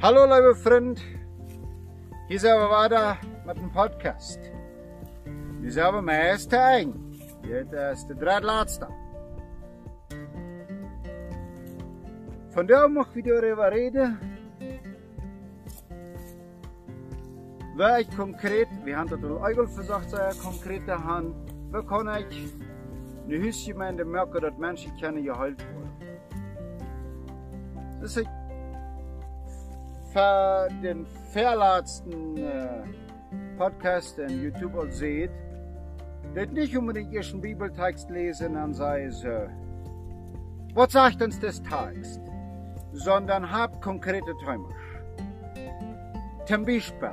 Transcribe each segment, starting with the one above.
Hallo lieve vriend, hier zijn we weiter met een podcast. Nu zijn we met eerste eind. Dit is de drittlaatste. Vandaag mag we darüber reden, waar ik concreet, we hebben dat al eigenlijk gezegd, sehr concrete hand, waar kan ik een huisgemeente merken dat mensen kunnen geholpen worden. Das ist für den verletzten äh, Podcast in YouTube al seht, dat nicht unbedingt ihren Bibeltext lesen und sagen so, was sagt uns das Text, sondern habt konkrete Träume. Zum Beispiel,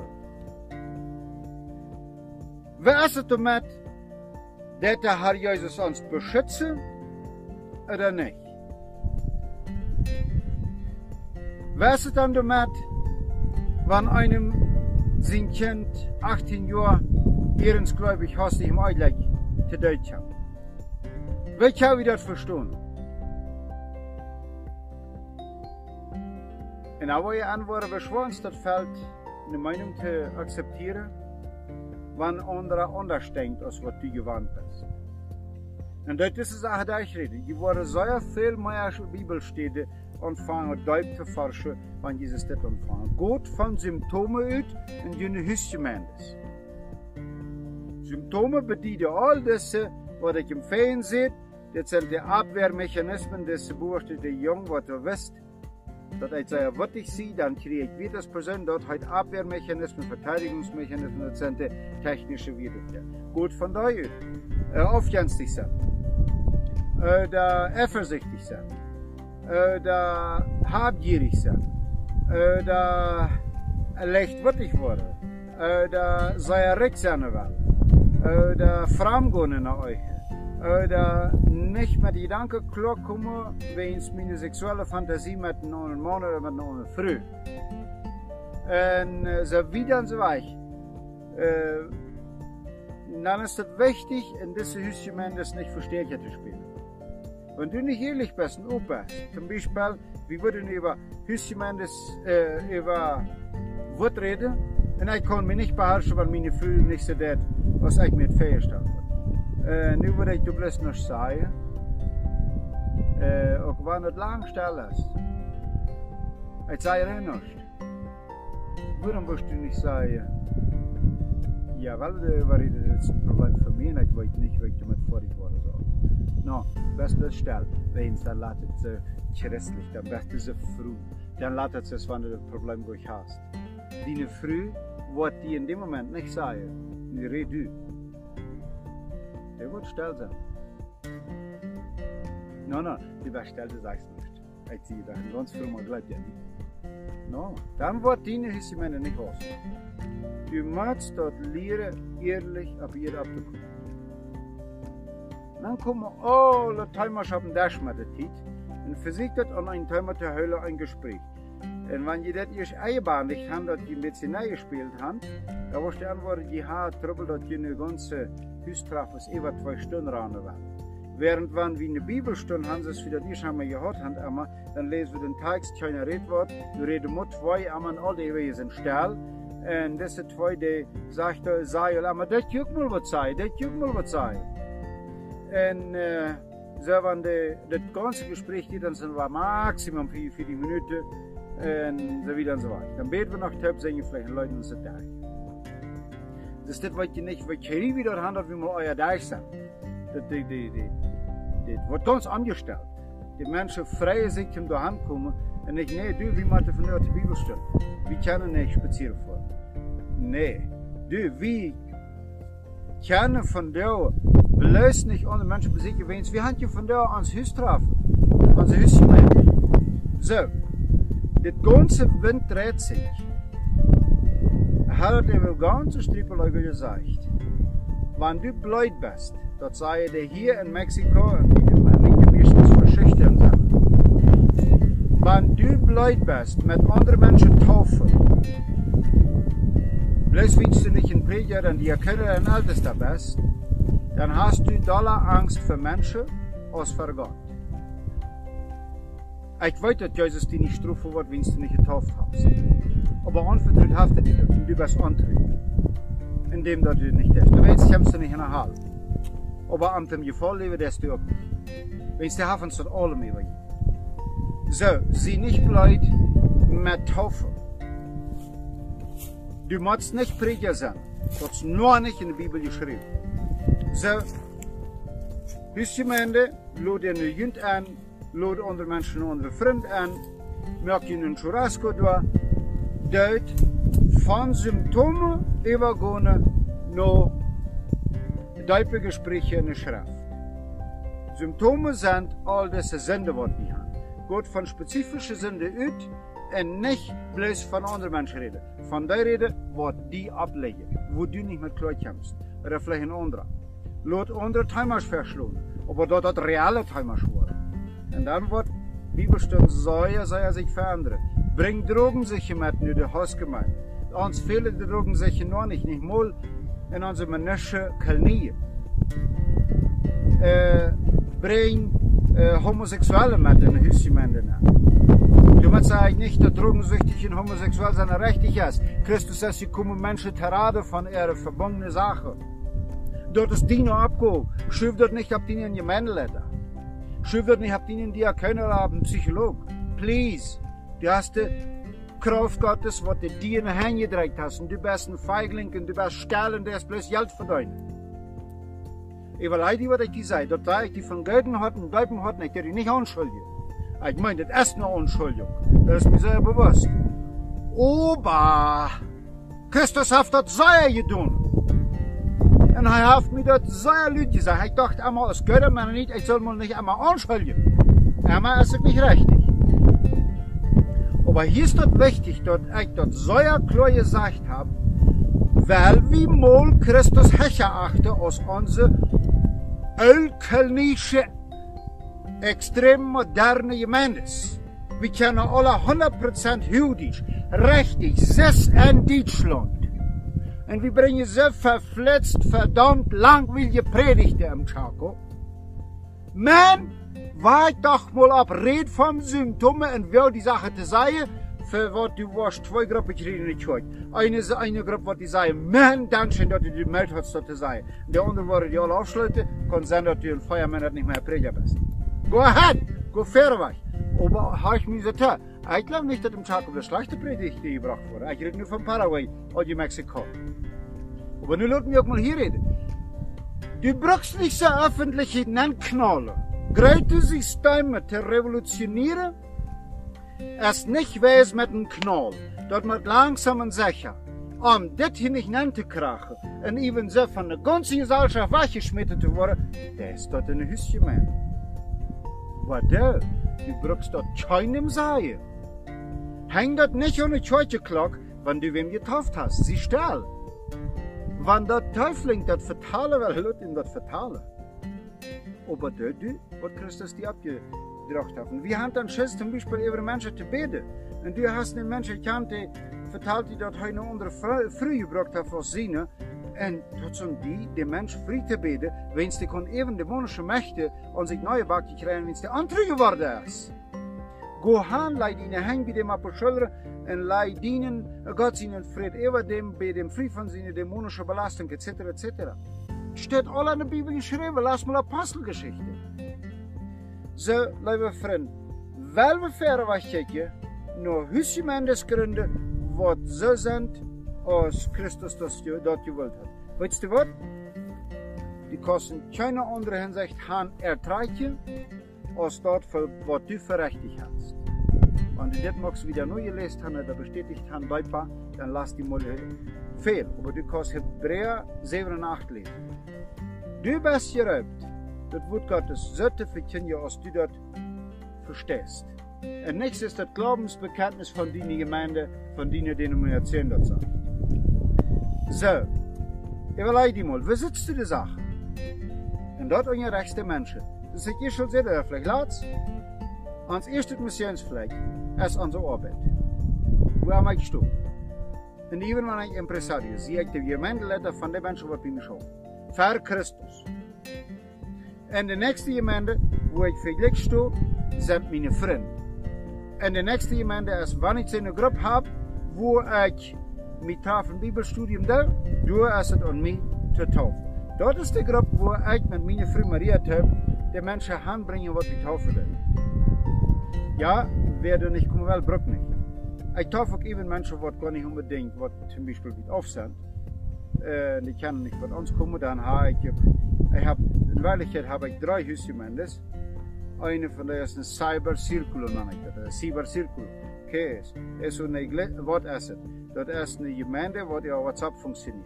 wer ist es damit, dass der Herr Jesus uns beschützen oder nicht? Wer ist es dann damit, wenn einem sein Kind 18 Jahre ehrensgläubig hast, ihm eigentlich zu Deutsch Wie kann ich das verstehen? En nou wil je antwoorden, we schwans dat fällt eine Meinung zu akzeptieren, wenn andere anders denkt, als was du gewandt bist. Und das ist auch da ich rede. Die worden sehr viel mehr Bibelstellen ontvangen, duip te forschen, wanneer Jesus dit ontvangen. Gott van symptomen uit in jullie huisgemeentes. Symptomen bedienen al deze, wat ik im Fernsehen sehe, dit zijn de Abwehrmechanismen des Geburten der Jung, wat du wisst, dat ich sage, was ich sehe, dann kriege ich wieder das Person, dort halt Abwehrmechanismen, Verteidigungsmechanismen, das sind die technische Widerstände. Gut von daher, äh, aufjänstig sein, äh, da eifersüchtig sein, äh, da habgierig sein, äh, da leichtwürdig worden, äh, da sei recht will, äh, da fremdgehen in euch, äh, da nicht mit Gedanken klar kommen, wenn es meine sexuelle Fantasie mit einem Mann oder mit einer Frau. Und äh, so wieder und so weiter. Äh, dann ist es wichtig, in diesem Hüschen das nicht für Stärke zu spielen. Wenn du nicht ehrlich bist und aufpasst, zum Beispiel, wir würden über Hüssemandes, äh, über Wort reden, und ich kann mich nicht beherrschen, weil meine Gefühle nicht so das, was ich mir vorgestellt habe. Äh, nu würde ich du bloß noch sagen, äh, auch wenn es lang still ist, ich sage dir nicht. Warum willst du nicht sagen, ja, weil das ist ein Problem für mich, und ich weiß nicht, wie ich damit fertig worden soll. No, best das stel, wenn dann latet ze christlich, dann best ze früh. Dann latet es, wenn du das Problem durch hast. Die früh, wird die in dem Moment nicht sagen, die red du. Der wird still sein. No, no, die war still, das sagst du nicht. Ich ziehe da, ganz früh mal glaubt ja nicht. No, dann wird die nicht nicht was. Du musst dort lernen, ehrlich auf ihr abzukommen. Dan komen alle timers op een dash met de tijd. En fysiek dat an een timer te huilen ein Gespräch. Und wenn je dat eerst eingebahnigt haben, dass die bisschen neu gespielt haben, da war die Antwort, die hat Trouble, dass die eine ganze Hüstraff über zwei Stunden ran waren. Während wenn wir eine Bibelstunde haben, das wieder die schon mal gehört haben, immer, dann lesen wir den Text, keine Redwort, wir reden mit zwei, einmal all die Wesen Stall. Und diese zwei, die sagt, sei, aber das juckt mal was sei, das juckt mal was sei. En uh, zo van de, het ganze Gespräch die dan war maximum für, für die Minute en so wieder und so weiter. Dann beten wir noch Töpf, singen vielleicht Leuten uns da. Das ist das, was ich nicht, was ich wieder handelt, wie wir euer Deich sind. Das, das, das, das, das wird ganz angestellt. Die Menschen freie sich zum daheim kommen und nicht, nee, du, wie macht von der Bibel steht. Wir können nicht spazieren vor. Nee, du, wie können von der Bloß nicht ohne Menschen besiegen, wenn wir haben hier von da ans Haus treffen. Ans Haus So. Das ganze Wind dreht sich. Hat er im ganzen Strippeleuge gesagt. Wenn du blöd bist, das sei er hier in Mexiko, in die blöd bist, mit anderen Menschen taufen, bloß willst du nicht in Prediger die erkennen ein Ältester bist, dann hast du doller Angst für Menschen als für Gott. Ich weiß, dass Jesus die nicht strafen wird, wenn du nicht getauft hast. Aber anvertraut hast du und du bist antritt. Indem du nicht hast. Du weißt, kommst du nicht in der Halle. Aber an dem Gefall leben, das du auch nicht. Wenn du haben, staat allem über So, sie nicht bleibt mit Taufe. Du musst nicht Prediger sein. Das ist nur nicht in der Bibel geschrieben. So, Husgemeinde, lod je nu junt aan, lod andere mensen andere vriend aan, maak je een churrasco door, duid van symptomen übergehen naar diepe Gespräche in der Schrift. Symptome sind all diese Sünde, die Gott von spezifischen Sünde uit und nicht bloß von anderen Menschen reden. Von der reden, was die ablegen, wo du nicht mit klar kommst. Oder vielleicht ein anderer. Laat andere Timers verschlungen, aber dort das reale Timers worden. Und dann wird Bibelstunde soll, soll er sich verändern. Bring Drogen sicher mit in die Hausgemeinde. Uns fehlen die Drogen sicher noch nicht, nicht mal in unsere Menschen Knie. Äh, bring äh, Homosexuelle mit in die Hausgemeinde. Damit sage ich nicht, dass drogensüchtig und homosexuell sein richtig ist. Christus sagt, sie kommen Menschen terade von ihrer verbundenen Sache. Dort ist Dino abgehoben. Schuf dort nicht, habt ihr einen Gemeindeleiter. Schuf dort nicht, habt ihr einen Diakon oder einen Psycholog. Please. Du hast die Kraft Gottes, was du dir in die Hände gedreht hast. Und du bist ein Feigling und du bist Stellen, der ist bloß Geld verdient. Ich leider, was ich dir sage. Dort da ich die von Bleiben hat, ich die nicht anschuldige. Ich meine, das ist eine Anschuldigung. Das ist mir sehr bewusst. Aber Christus hat das sehr getan. Und er hat mir das sehr leid gesagt. Ich dachte einmal, es gehört mir nicht, ich soll mal nicht einmal anschuldigen. Einmal ist es nicht richtig. Aber hier ist das wichtig, dass ich das sehr klar gesagt habe, weil wir mal Christus Hecher achten aus unserer ölkelnische, extrem moderne Gemeinde. Wir kennen alle 100% jüdisch, richtig, sess in Deutschland. Und wir bringen so verflitzt, verdammt langweilige Predigten im Chaco. Man, wart doch mal ab, red vom Symptomen und wer die Sache zu sagen, was du warst, zwei Gruppen reden nicht. Eine, eine Gruppe, die sagen, man, Dankeschön, dass du die Meld hast, das zu sagen. Und der andere, wo die alle aufschließen, kann sein, dass du in Feiermann nicht mehr Prediger bist. Go ahead, go fair weg. Aber habe ich mir gesagt, ich glaube nicht, dass im Chaco das schlechte Predigt gebracht wurde. Ich rede nur von Paraguay oder Mexiko. Aber nu laat mich auch mal hier reden. Du brauchst nicht so öffentlich hinenknallen. Grote Systeme zu revolutionieren, ist nicht wes mit einem Knall. Dort wird langsam und sicher. Um das hier nicht krachen und even so von der ganzen Gesellschaft weggeschmissen zu werden, das ist dort ein Hüsschen mehr. Aber du, du brauchst dort keinem sagen. Häng dort nicht der Kirchenglocke, wenn du wem getauft hast. Sie still. Wenn der Teufel das vertalen will, lässt ihn das vertalen. Aber dort, wird Christus die abgebracht haben. Wir haben dann Schiss, zum Beispiel über Menschen zu beten. Und du hast einen Menschen gekannt, der vertelt die, dass er andere früh gebracht hat aus Sinne. Und trotzdem die, der Mensch frei zu beten, wenn sie kon eben dämonische Mächte an sich neue Backe kriegen, wenn der andere geworden ist. Gå han, leid ihnen hängen bei dem Apostel und leid dienen Gott seinen Fried über dem, bei dem Fried von seiner dämonischen Belastung, etc., etc. Steht all in der Bibel geschrieben, lass mal Apostelgeschichte. So, liebe Freunde, weil wir verder was kijken, nur Hüsjemendes Gründe, was so sind, als Christus das dort gewollt hat. Weißt du was? Die kosten keine andere Hinsicht han ertreichen, als dort, was du für richtig hast. Wenn du das magst wieder neu gelesen haben oder bestätigt haben, Deutpa, dann lass die mal fehl. Aber du kannst Hebräer 7 und 8 lesen. Du bist geraubt, das Wort Gottes so zu verkündigen, als du das verstehst. Und nichts ist das Glaubensbekenntnis von deiner Gemeinde, von deiner Denomination dort sagt. So, überleg dir mal, wie sitzt du die Sache? Und dort ungerechte Menschen. Das ist ich schon sehr, vielleicht laatst. Ons eerste missionsvlek is onze arbeid. Waar maak je toe? En even wanneer ik impresario zie ik de gemeenteleiter van de mensen wat in show. Ver Christus. En de nächste gemeinde, wo ich vergleich stehe, sind meine Freunde. En de nächste gemeente is wanneer ik een groep heb, waar ik met taf een bibelstudium doe is het aan mij te taufen. Dat is de groep waar ik met mijn vriend Maria heb, de mensen aanbrengen wat we taufen willen. Ja, werden nicht kommen, wel brok nicht. Ich tauf auch even mensen wat gar nicht unbedingt, wat zum Beispiel mit aufsend. Äh, die können nicht von uns kommen, dann habe ich, ich hab, in Wirklichkeit habe ich drei Hüsgemeines. Eine von der ist ein Cyber Circulo, nenne ich das. Cyber Circulo. Okay, ist. Ist so eine, was ist es? Das ist eine Gemeinde, die auf WhatsApp funktioniert.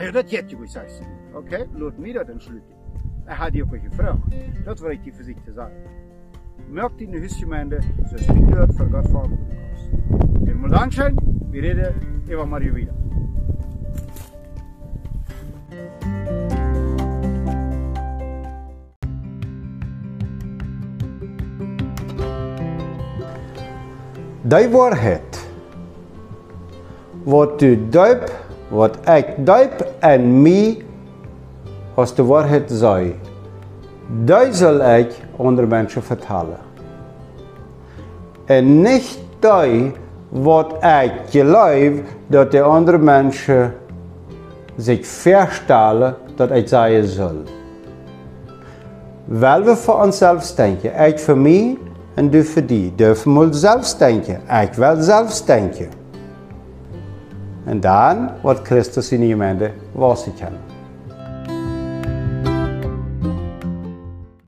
Ja, das geht ja, wie sagst du. Okay, laut mir das entschlüsseln. Er hat die auch gefragt. Das war ich die für sich zu sagen. Merkt in de husgemeente, zoals niet dort voor God verantwoordelijk is. Ik moet dankzij, we reden Eva Maria wieder. Die waarheid wat u duip, wat ik duip en mij als de waarheid zei, die zal ik onder mensen vertellen. En niet die wat ik geloof dat de andere mensen zich verstellen dat ik zeggen zal. Wel we voor onszelf denken, ik voor mij en du voor die. Dürfen we zelf denken, ik wil zelf denken. En dan wordt Christus in die gemeente was ik kan.